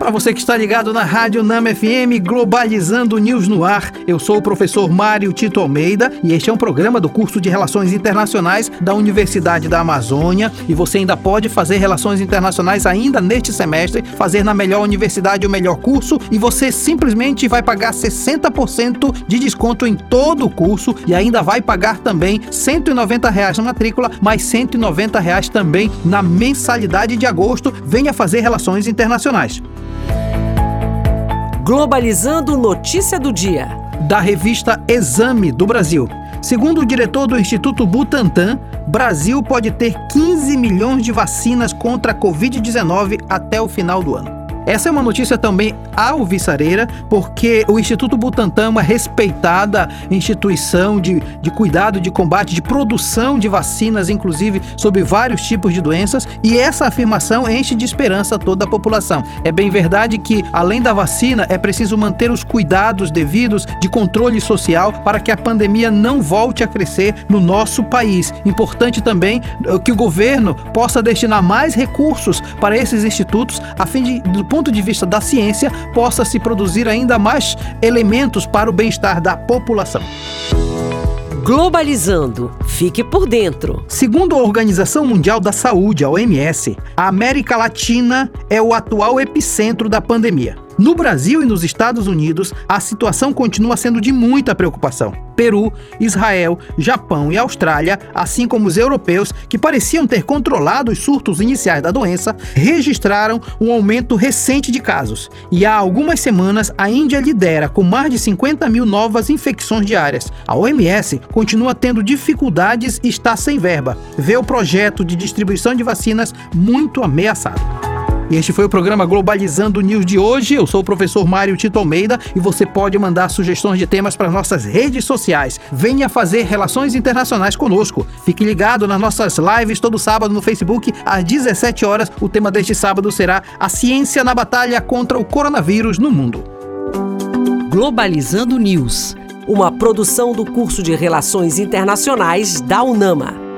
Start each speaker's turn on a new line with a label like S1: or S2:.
S1: Para você que está ligado na Rádio Nama FM, Globalizando News no Ar, eu sou o professor Mário Tito Almeida e este é um programa do curso de Relações Internacionais da Universidade da Amazônia. E você ainda pode fazer Relações Internacionais ainda neste semestre, fazer na melhor universidade o melhor curso e você simplesmente vai pagar 60% de desconto em todo o curso e ainda vai pagar também 190 reais na matrícula, mais 190 reais também na mensalidade de agosto. Venha fazer Relações Internacionais.
S2: Globalizando Notícia do Dia.
S1: Da revista Exame do Brasil. Segundo o diretor do Instituto Butantan, Brasil pode ter 15 milhões de vacinas contra a Covid-19 até o final do ano. Essa é uma notícia também alvissareira, porque o Instituto Butantan é uma respeitada instituição de, de cuidado, de combate, de produção de vacinas, inclusive sobre vários tipos de doenças, e essa afirmação enche de esperança toda a população. É bem verdade que, além da vacina, é preciso manter os cuidados devidos de controle social para que a pandemia não volte a crescer no nosso país. Importante também eh, que o governo possa destinar mais recursos para esses institutos, a fim de, ponto de vista da ciência, possa se produzir ainda mais elementos para o bem-estar da população.
S2: Globalizando. Fique por dentro.
S1: Segundo a Organização Mundial da Saúde, a OMS, a América Latina é o atual epicentro da pandemia. No Brasil e nos Estados Unidos, a situação continua sendo de muita preocupação. Peru, Israel, Japão e Austrália, assim como os europeus, que pareciam ter controlado os surtos iniciais da doença, registraram um aumento recente de casos. E há algumas semanas, a Índia lidera com mais de 50 mil novas infecções diárias. A OMS continua tendo dificuldades e está sem verba. Vê o projeto de distribuição de vacinas muito ameaçado. E este foi o programa Globalizando News de hoje. Eu sou o professor Mário Tito Almeida e você pode mandar sugestões de temas para nossas redes sociais. Venha fazer relações internacionais conosco. Fique ligado nas nossas lives todo sábado no Facebook às 17 horas. O tema deste sábado será a ciência na batalha contra o coronavírus no mundo.
S2: Globalizando News, uma produção do curso de Relações Internacionais da UNAMA.